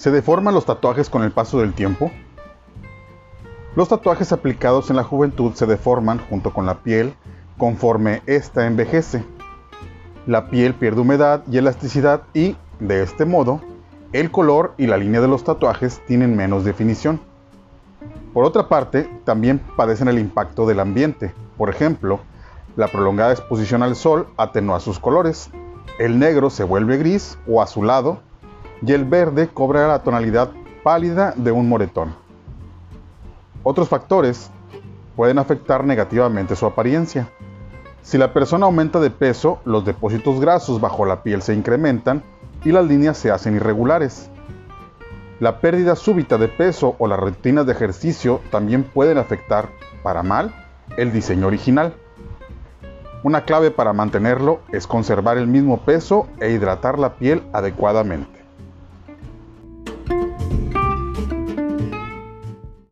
¿Se deforman los tatuajes con el paso del tiempo? Los tatuajes aplicados en la juventud se deforman junto con la piel conforme ésta envejece. La piel pierde humedad y elasticidad y, de este modo, el color y la línea de los tatuajes tienen menos definición. Por otra parte, también padecen el impacto del ambiente. Por ejemplo, la prolongada exposición al sol atenúa sus colores. El negro se vuelve gris o azulado y el verde cobra la tonalidad pálida de un moretón. Otros factores pueden afectar negativamente su apariencia. Si la persona aumenta de peso, los depósitos grasos bajo la piel se incrementan y las líneas se hacen irregulares. La pérdida súbita de peso o las rutinas de ejercicio también pueden afectar, para mal, el diseño original. Una clave para mantenerlo es conservar el mismo peso e hidratar la piel adecuadamente.